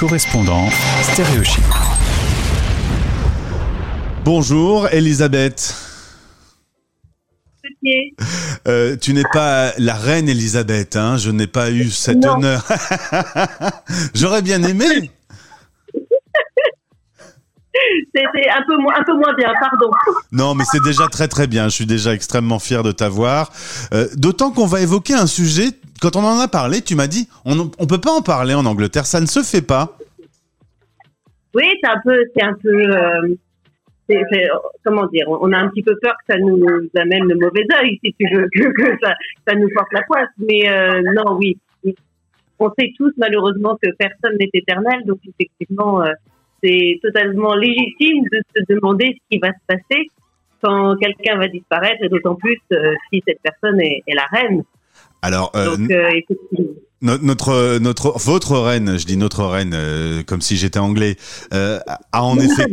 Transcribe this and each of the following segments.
correspondant stéréochic. Bonjour Elisabeth. Euh, tu n'es pas la reine Elisabeth, hein je n'ai pas eu cet honneur. J'aurais bien aimé. C'était un peu, moins, un peu moins bien, pardon. Non, mais c'est déjà très très bien. Je suis déjà extrêmement fier de t'avoir. Euh, D'autant qu'on va évoquer un sujet. Quand on en a parlé, tu m'as dit on ne peut pas en parler en Angleterre, ça ne se fait pas. Oui, c'est un peu, c'est un peu. Euh, comment dire, on a un petit peu peur que ça nous amène le mauvais œil, si tu veux, que, ça, ça, nous porte la poisse. Mais euh, non, oui, on sait tous malheureusement que personne n'est éternel, donc effectivement, c'est totalement légitime de se demander ce qui va se passer quand quelqu'un va disparaître, et d'autant plus euh, si cette personne est, est la reine. Alors, donc, notre, notre, votre reine, je dis notre reine, comme si j'étais anglais, a en effet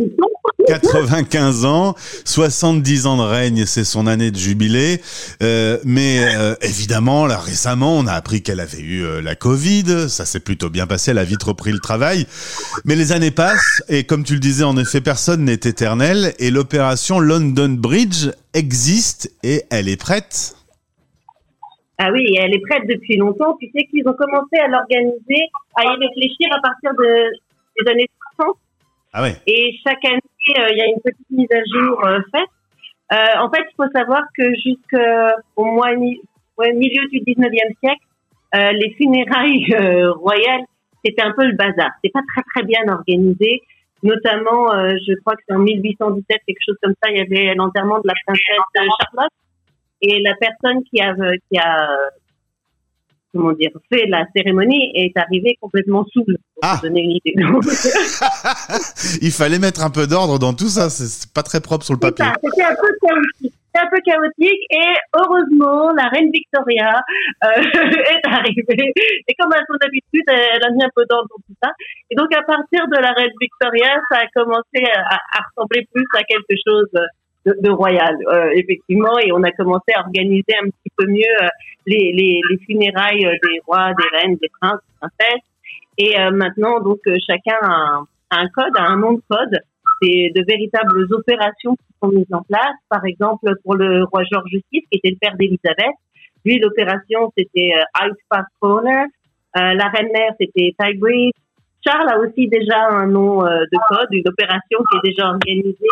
95 ans, 70 ans de règne, c'est son année de jubilé. Euh, mais euh, évidemment, là récemment, on a appris qu'elle avait eu euh, la Covid. Ça s'est plutôt bien passé. Elle a vite repris le travail. Mais les années passent et comme tu le disais, en effet, personne n'est éternel. Et l'opération London Bridge existe et elle est prête. Ah oui, elle est prête depuis longtemps. Tu sais qu'ils ont commencé à l'organiser, à y réfléchir à partir de, des années 60. Ah ouais. Et chaque année, euh, il y a une petite mise à jour euh, faite. Euh, en fait, il faut savoir que jusqu'au mois milieu du 19e siècle, les funérailles royales, c'était un peu le bazar. C'est pas très très bien organisé. Notamment, je crois que c'est en 1817, quelque chose comme ça, il y avait l'enterrement de la princesse Charlotte. Et la personne qui a, qui a comment dire, fait la cérémonie est arrivé complètement saoul. Ah. Donner une idée. Il fallait mettre un peu d'ordre dans tout ça. C'est pas très propre sur le papier. C'était un peu chaotique. un peu chaotique et heureusement la reine Victoria euh, est arrivée et comme à son habitude elle a mis un peu d'ordre dans tout ça et donc à partir de la reine Victoria ça a commencé à, à ressembler plus à quelque chose de, royal, euh, effectivement, et on a commencé à organiser un petit peu mieux euh, les, les, les, funérailles euh, des rois, des reines, des princes, des princesses. Et maintenant, donc, chacun a un, code, a un nom de code. C'est de véritables opérations qui sont mises en place. Par exemple, pour le roi George VI, qui était le père d'Élisabeth, lui, l'opération, c'était Ice Pass Corner. la reine mère, c'était Tybridge. Charles a aussi déjà un nom de code, une opération qui est déjà organisée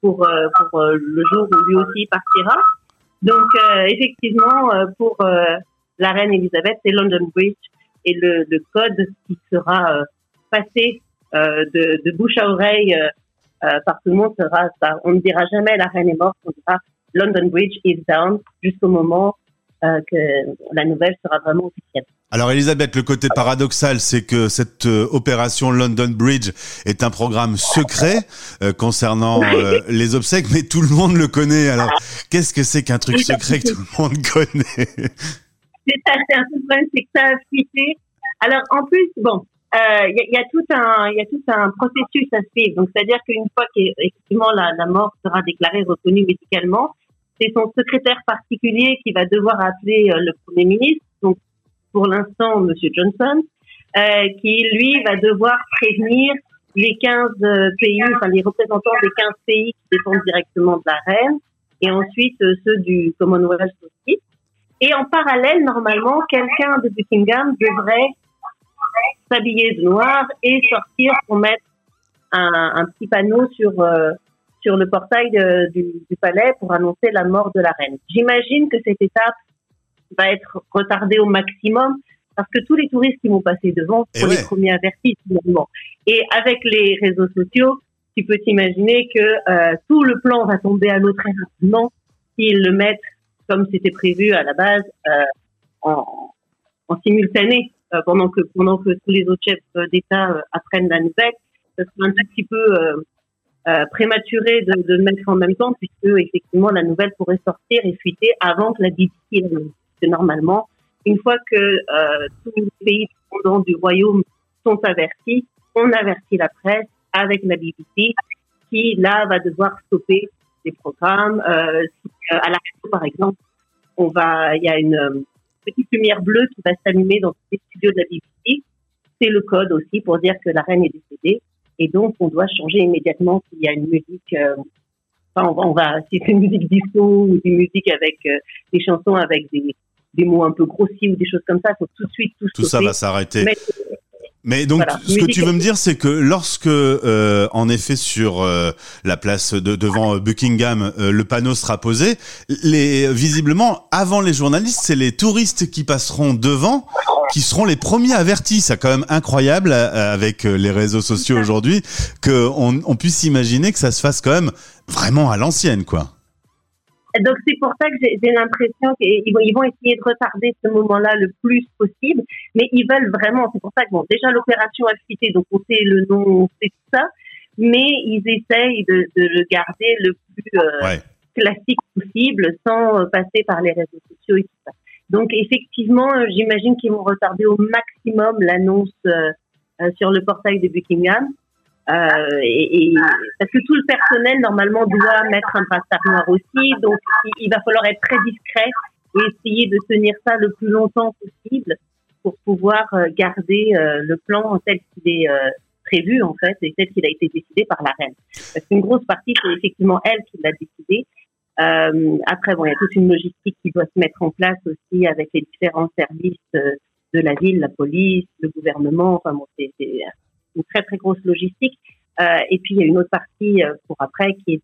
pour, euh, pour euh, le jour où lui aussi partira. Donc, euh, effectivement, pour la reine Elisabeth, c'est London Bridge et le, le code qui sera passé de, de, bouche à oreille par tout le monde sera ça. On ne dira jamais la reine est morte, on dira London Bridge is down jusqu'au moment euh, que la nouvelle sera vraiment officielle. Alors Elisabeth, le côté paradoxal, c'est que cette euh, opération London Bridge est un programme secret euh, concernant les obsèques, mais tout le monde le connaît. Alors qu'est-ce que c'est qu'un truc secret que tout le monde connaît? C'est ça, c'est un problème, c'est que ça a fuité. Alors en plus, bon, il y, y, a tout un, il y a tout un processus à suivre. Donc c'est-à-dire qu'une fois qu'effectivement la, la mort sera déclarée reconnue médicalement, c'est son secrétaire particulier qui va devoir appeler euh, le Premier ministre, donc pour l'instant Monsieur Johnson, euh, qui lui va devoir prévenir les 15 euh, pays, enfin les représentants des 15 pays qui dépendent directement de la reine, et ensuite ceux du Commonwealth aussi. Et en parallèle, normalement, quelqu'un de Buckingham devrait s'habiller de noir et sortir pour mettre un petit panneau sur sur le portail du, du, palais pour annoncer la mort de la reine. J'imagine que cette étape va être retardée au maximum parce que tous les touristes qui vont passer devant sont les premiers avertis finalement. Et avec les réseaux sociaux, tu peux t'imaginer que euh, tout le plan va tomber à l'eau très rapidement s'ils le mettent comme c'était prévu à la base euh, en, en, simultané euh, pendant que pendant que tous les autres chefs d'État apprennent la nouvelle. Ça sera un petit peu euh, prématuré de, de, le mettre en même temps, puisque effectivement la nouvelle pourrait sortir et fuiter avant que la BBC que normalement, une fois que euh, tous les pays dépendants du royaume sont avertis, on avertit la presse avec la BBC, qui là va devoir stopper les programmes. Euh, euh à l'arrière, par exemple, on va, il y a une petite lumière bleue qui va s'allumer dans les studios de la BBC c'est le code aussi pour dire que la reine est décédée. Et donc, on doit changer immédiatement s'il y a une musique. Euh, enfin, on va, si c'est une musique disco ou une musique avec euh, des chansons avec des, des mots un peu grossis ou des choses comme ça, il faut tout de suite tout. Tout ça va s'arrêter. Mais donc, ce que tu veux me dire, c'est que lorsque, euh, en effet, sur euh, la place de, devant Buckingham, euh, le panneau sera posé, les visiblement, avant les journalistes, c'est les touristes qui passeront devant, qui seront les premiers avertis. C'est quand même incroyable avec les réseaux sociaux aujourd'hui qu'on on puisse imaginer que ça se fasse quand même vraiment à l'ancienne, quoi. Donc c'est pour ça que j'ai l'impression qu'ils vont, ils vont essayer de retarder ce moment-là le plus possible, mais ils veulent vraiment. C'est pour ça que bon, déjà l'opération a fuité, donc on sait le nom, on sait tout ça, mais ils essayent de, de le garder le plus euh, classique possible, sans euh, passer par les réseaux sociaux et tout ça. Donc effectivement, euh, j'imagine qu'ils vont retarder au maximum l'annonce sur le portail de Buckingham. Euh, et, parce que tout le personnel normalement doit mettre un brassard noir aussi, donc il, va falloir être très discret et essayer de tenir ça le plus longtemps possible pour pouvoir euh, garder euh, le plan tel qu'il est prévu en fait et tel qu'il a été décidé par la reine. Parce qu'une grosse partie c'est effectivement elle qui l'a décidé. Euh, après bon, il y a toute une logistique qui doit se mettre en place aussi avec les différents services de la ville, la police, le gouvernement. Enfin c'est une très très grosse logistique. Euh, et puis il y a une autre partie euh, pour après qui est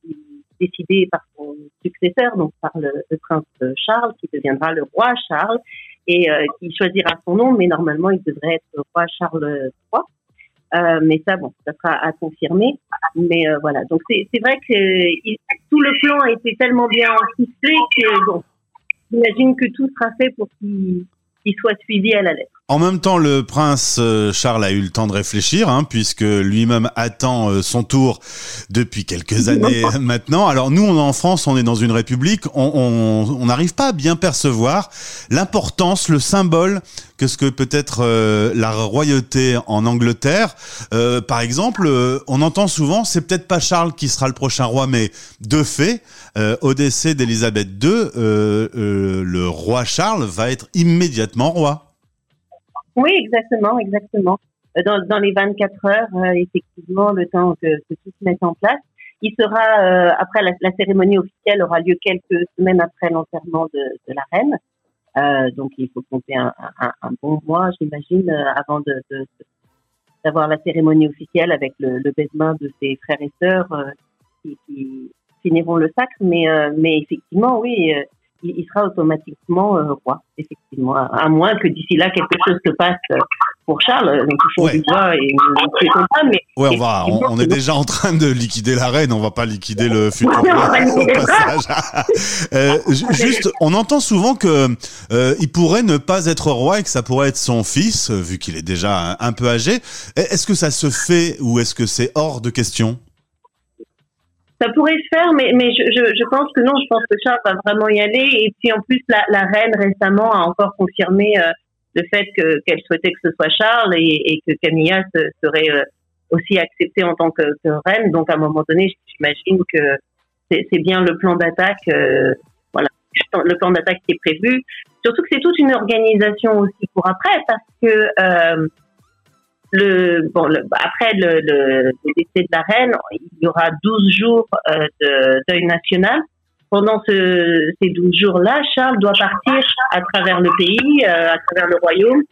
décidée par son successeur, donc par le, prince Charles, qui deviendra le roi Charles et euh, qui choisira son nom, mais normalement il devrait être le roi Charles III. Euh, mais ça, bon, ça sera à confirmer. Mais euh, voilà, donc c'est vrai que tout le plan a été tellement bien ficelé que bon, j'imagine que tout sera fait pour qu'il soit suivi à la lettre. En même temps, le prince euh, Charles a eu le temps de réfléchir, hein, puisque lui-même attend euh, son tour depuis quelques années maintenant. Alors nous, on est en France, on est dans une république, on n'arrive pas à bien percevoir l'importance, le symbole que ce que peut être euh, la royauté en Angleterre. par exemple, on entend souvent, c'est peut-être pas Charles qui sera le prochain roi, mais de fait, au décès d'Élisabeth II, le roi Charles va être immédiatement roi. Oui, exactement, exactement. Euh, dans, dans les 24 heures, euh, effectivement, le temps que, que, tout se mette en place. Il sera, euh, après la, la, cérémonie officielle aura lieu quelques semaines après l'enterrement de, de, la reine. Euh, donc il faut compter un, un, un bon mois, j'imagine, avant de, d'avoir la cérémonie officielle avec le, le de ses frères et sœurs qui, qui, finiront le sacre. Mais, mais effectivement, oui, il, sera automatiquement euh, roi, effectivement, à, moins que d'ici là quelque chose se passe euh, pour Charles. Donc ouais. et mais ouais, on va, on, est déjà en train de liquider la reine, on va pas liquider le futur euh, juste, on entend souvent que il pourrait ne pas être roi et que ça pourrait être son fils, vu qu'il est déjà un peu âgé. Est-ce que ça se fait ou est-ce que c'est hors de question? Ça pourrait se faire, mais, mais je, je, je, pense que non, je pense que Charles va vraiment y aller. Et puis en plus, la, la reine récemment a encore confirmé euh, le fait que qu'elle souhaitait que ce soit Charles et, et que Camilla serait euh, aussi acceptée en tant que, que, reine. Donc à un moment donné, j'imagine que c'est bien le plan d'attaque, euh, voilà, le plan d'attaque qui est prévu. Surtout que c'est toute une organisation aussi pour après, parce que bon, après le, décès de la reine, il y aura 12 jours euh, de deuil national. Pendant ce, ces 12 jours-là, Charles doit partir à travers le pays, euh, à travers le royaume,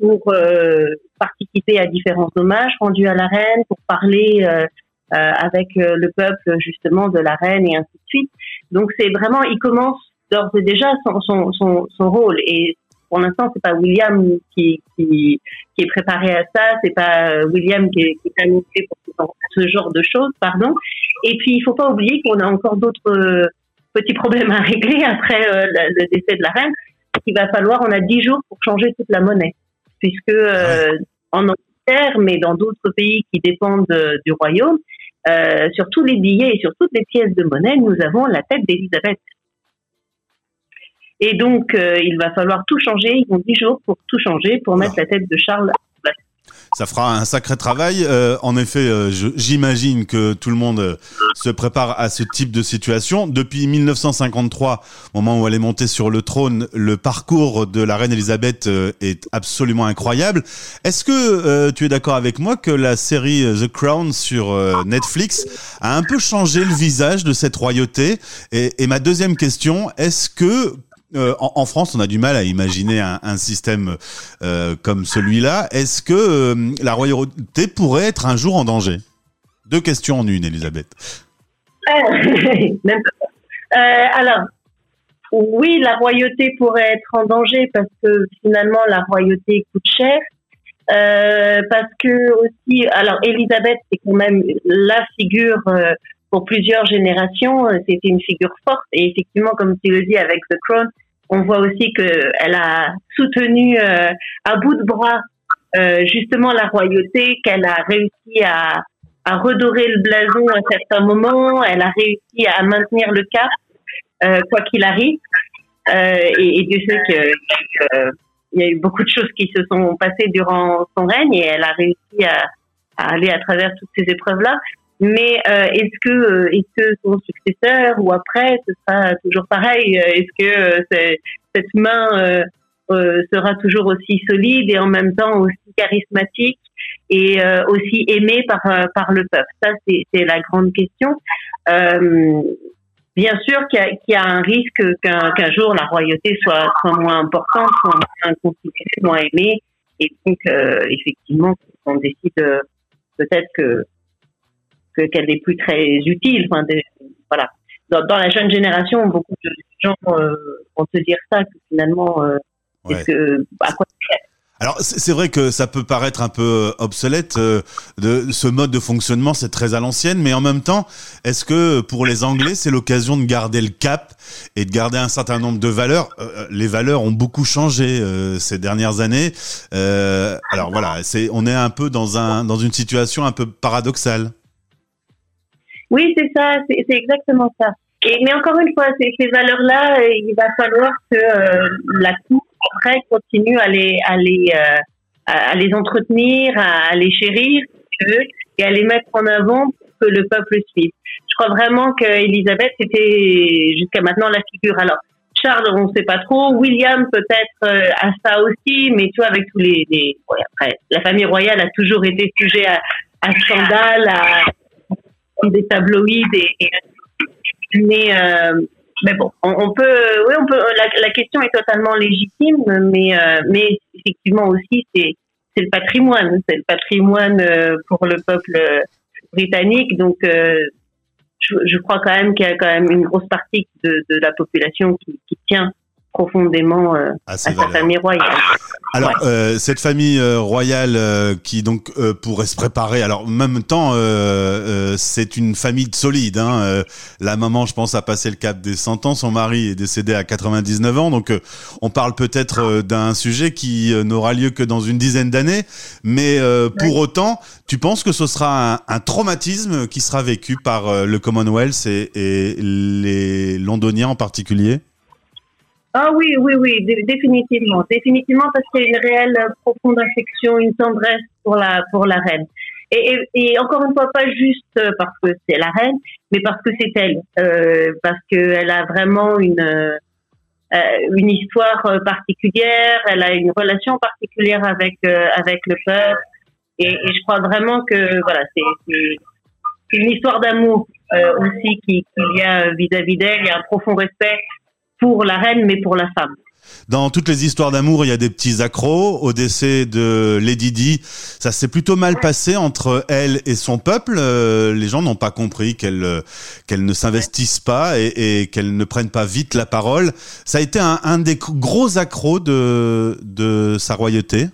pour euh, participer à différents hommages rendus à la reine, pour parler euh, avec le peuple justement de la reine et ainsi de suite. Donc c'est vraiment, il commence d'ores et déjà son, son, son, rôle. Pour l'instant, c'est pas William qui, qui, qui, est préparé à ça, c'est pas euh, William qui est, qui est annoncé pour ce genre de choses, pardon. Et puis, il faut pas oublier qu'on a encore d'autres euh, petits problèmes à régler après euh, le décès de la reine. Il va falloir, on a dix jours pour changer toute la monnaie, puisque en Angleterre, mais dans d'autres pays qui dépendent du royaume, sur tous les billets et sur toutes les pièces de monnaie, nous avons la tête d'Élisabeth. Et donc, euh, il va falloir tout changer. Ils ont 10 jours pour tout changer, pour mettre la tête de Charles Ça fera un sacré travail. Euh, en effet, euh, j'imagine que tout le monde euh, se prépare à ce type de situation. Depuis 1953, au moment où elle est montée sur le trône, le parcours de la reine Elisabeth est absolument incroyable. Est-ce que tu es d'accord avec moi que la série The Crown sur Netflix a un peu changé le visage de cette royauté? Et, et ma deuxième question, est-ce que euh, en, France, on a du mal à imaginer un, système euh, comme celui-là. Est-ce que euh, la royauté pourrait être un jour en danger? Deux questions en une, Elisabeth. alors, oui, la royauté pourrait être en danger parce que finalement, la royauté coûte cher. parce que aussi, alors Elisabeth, c'est quand même la figure pour plusieurs générations. C'était une figure forte et effectivement, comme tu le dis avec The Crown, on voit aussi qu'elle a soutenu euh, à bout de bras euh, justement la royauté, qu'elle a réussi à, redorer le blason à certains moments, elle a réussi à maintenir le cap, euh, quoi qu'il arrive. et, et Dieu sait qu'il y a eu beaucoup de choses qui se sont passées durant son règne et elle a réussi à aller à travers toutes ces épreuves-là. Mais euh, est-ce que euh, est-ce que son successeur ou après ce sera toujours pareil? Euh, Est-ce que cette main sera toujours aussi solide et en même temps aussi charismatique et aussi aimée par par le peuple? Ça c'est la grande question. bien sûr qu'il y, y, a un risque qu'un jour la royauté soit, soit moins importante, soit moins moins aimée, et donc effectivement on décide peut-être que qu'elle n'est plus très utile. Enfin, voilà. Dans, la jeune génération, beaucoup de gens euh, vont se dire ça, que finalement, euh, que, à quoi alors c'est vrai que ça peut paraître un peu euh, obsolète de ce mode de fonctionnement, c'est très à l'ancienne, mais en même temps, est-ce que pour les Anglais c'est l'occasion de garder le cap et de garder un certain nombre de valeurs? Les valeurs ont beaucoup changé ces dernières années. alors voilà, c'est on est un peu dans un dans une situation un peu paradoxale. Oui, c'est ça, c'est exactement ça. Mais encore une fois, ces, valeurs-là, euh, il va falloir que euh, la Cour après continue à les, à les, euh, à les entretenir, à, les chérir et à les mettre en avant pour que le peuple suive. Je crois vraiment qu'Elisabeth était jusqu'à maintenant la figure. Alors, Charles, on ne sait pas trop. William, peut-être à ça aussi, mais tu vois, avec tous les, les... après, la famille royale a toujours été sujet à, à scandale, à, des tabloïds et, mais euh, mais bon, on, peut, oui, on peut. La, question est totalement légitime, mais euh, mais effectivement aussi c'est c'est le patrimoine, c'est le patrimoine euh, pour le peuple britannique, donc je, je, crois quand même qu'il y a quand même une grosse partie de, de la population qui, qui tient profondément euh, à, sa famille Alors euh, cette famille euh, royale qui donc pourrait se préparer. Alors en même temps, c'est une famille solide. Hein, la maman, je pense, a passé le cap des 100 ans. Son mari est décédé à 99 ans. Donc on parle peut-être d'un sujet qui n'aura lieu que dans une dizaine d'années. Mais pour autant, tu penses que ce sera un, traumatisme qui sera vécu par le Commonwealth et, et les Londoniens en particulier? Ah oui, oui, oui, définitivement, définitivement parce qu'il y a une réelle euh, profonde affection, une tendresse pour la pour la reine. Et, et, encore une fois, pas juste euh, parce que c'est la reine, mais parce que c'est elle, euh, parce qu'elle a vraiment une une histoire particulière, elle a une relation particulière avec avec le peuple, et, je crois vraiment que voilà, c'est une histoire d'amour aussi qu'il qui y a vis-à-vis d'elle, il y a un profond respect pour la reine, mais pour la femme. Dans toutes les histoires d'amour, il y a des petits accros. Au décès de Lady Di, ça s'est plutôt mal passé entre elle et son peuple. Euh, les gens n'ont pas compris qu'elle euh, qu'elle ne s'investisse pas et, et qu'elle ne prenne pas vite la parole. Ça a été un, un des gros accros de, de sa royauté.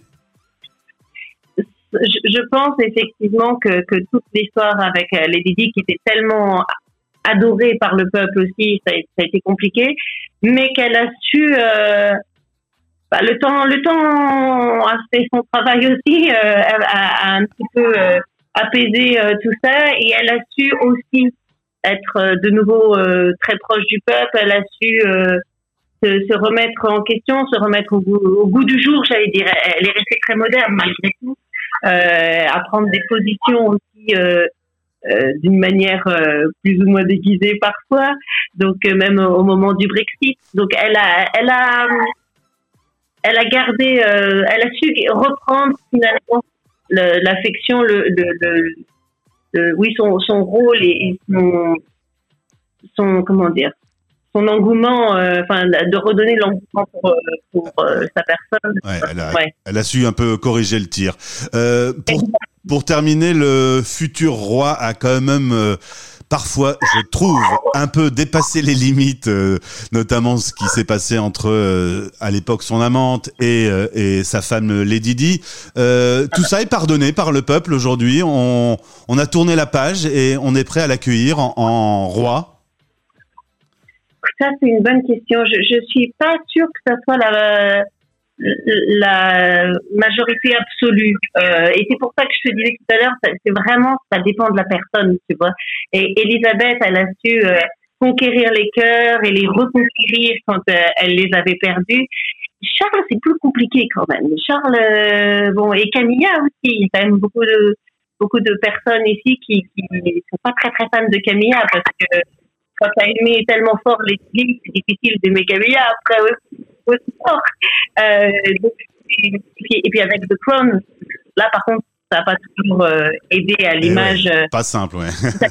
Je, pense effectivement que, que toute l'histoire avec euh, Lady Di, qui était tellement adorée par le peuple aussi, ça a, été compliqué, mais qu'elle a su euh, bah, le temps, le temps a fait son travail aussi, euh, a, un petit peu euh, apaisé euh, tout ça, et elle a su aussi être euh, de nouveau très proche du peuple. Elle a su se, se, remettre en question, se remettre au goût, au goût du jour, j'allais dire. Elle est restée très moderne malgré tout. à prendre des positions aussi d'une manière plus ou moins déguisée parfois. Donc même au moment du Brexit, donc elle a, elle a, elle a gardé, elle a su reprendre finalement l'affection, le, le, le, oui, son, son rôle et, son, son, comment dire, son engouement, euh, enfin, de redonner l'engouement pour, euh, pour euh, sa personne. Ouais, elle, a, elle, a, su un peu corriger le tir. pour, pour terminer, le futur roi a quand même parfois, je trouve, un peu dépassé les limites, euh, notamment ce qui s'est passé entre, euh, à l'époque, son amante et, euh, et sa femme Lady Di. tout ça est pardonné par le peuple aujourd'hui. On, on, a tourné la page et on est prêt à l'accueillir en, en, roi. Ça, c'est une bonne question. Je ne suis pas sûre que ça soit la la majorité absolue. Euh, et c'est pour ça que je te disais tout à l'heure, c'est vraiment, ça dépend de la personne, tu vois. Et Elisabeth, elle a su euh, conquérir les cœurs et les reconquérir quand euh, elle les avait perdus. Charles, c'est plus compliqué quand même. Charles, euh, bon, et Camilla aussi. Il y a quand même beaucoup de beaucoup de personnes ici qui qui sont pas très très fans de Camilla parce que quand tu as aimé tellement fort les filles, c'est difficile d'aimer Camilla après aussi fort. Euh, et, puis, et, puis, avec The Crown, là par contre, ça n'a pas toujours euh, aidé à eh l'image. Ouais, pas simple, ouais. ça,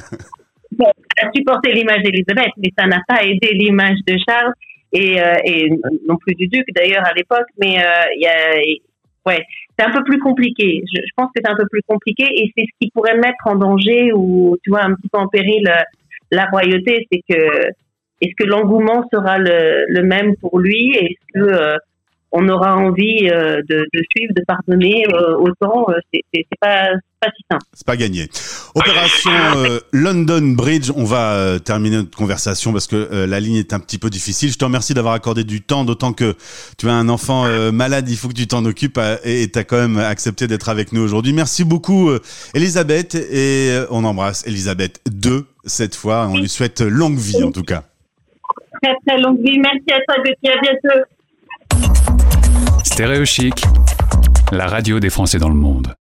a supporté l'image d'Elisabeth, mais ça n'a pas aidé l'image de Charles et, euh, et non plus du duc d'ailleurs à l'époque. Mais y a, ouais, c'est un peu plus compliqué. Je, je pense que c'est un peu plus compliqué et c'est ce qui pourrait mettre en danger ou tu vois un petit peu en péril la royauté, c'est que est-ce que l'engouement sera le, le, même pour lui? Est-ce que euh, on aura envie euh, de, de, suivre, de pardonner euh, autant C'est pas pas si simple. C'est pas gagné. Opération London Bridge. On va terminer notre conversation parce que la ligne est un petit peu difficile. Je te remercie d'avoir accordé du temps, d'autant que tu as un enfant malade. Il faut que tu t'en occupes et tu as quand même accepté d'être avec nous aujourd'hui. Merci beaucoup, Elisabeth, et on embrasse Elisabeth 2 cette fois. On lui souhaite longue vie en tout cas très très longue vie. Merci à toi, Gauthier. À bientôt. Stéréo Chic, la radio des Français dans le monde.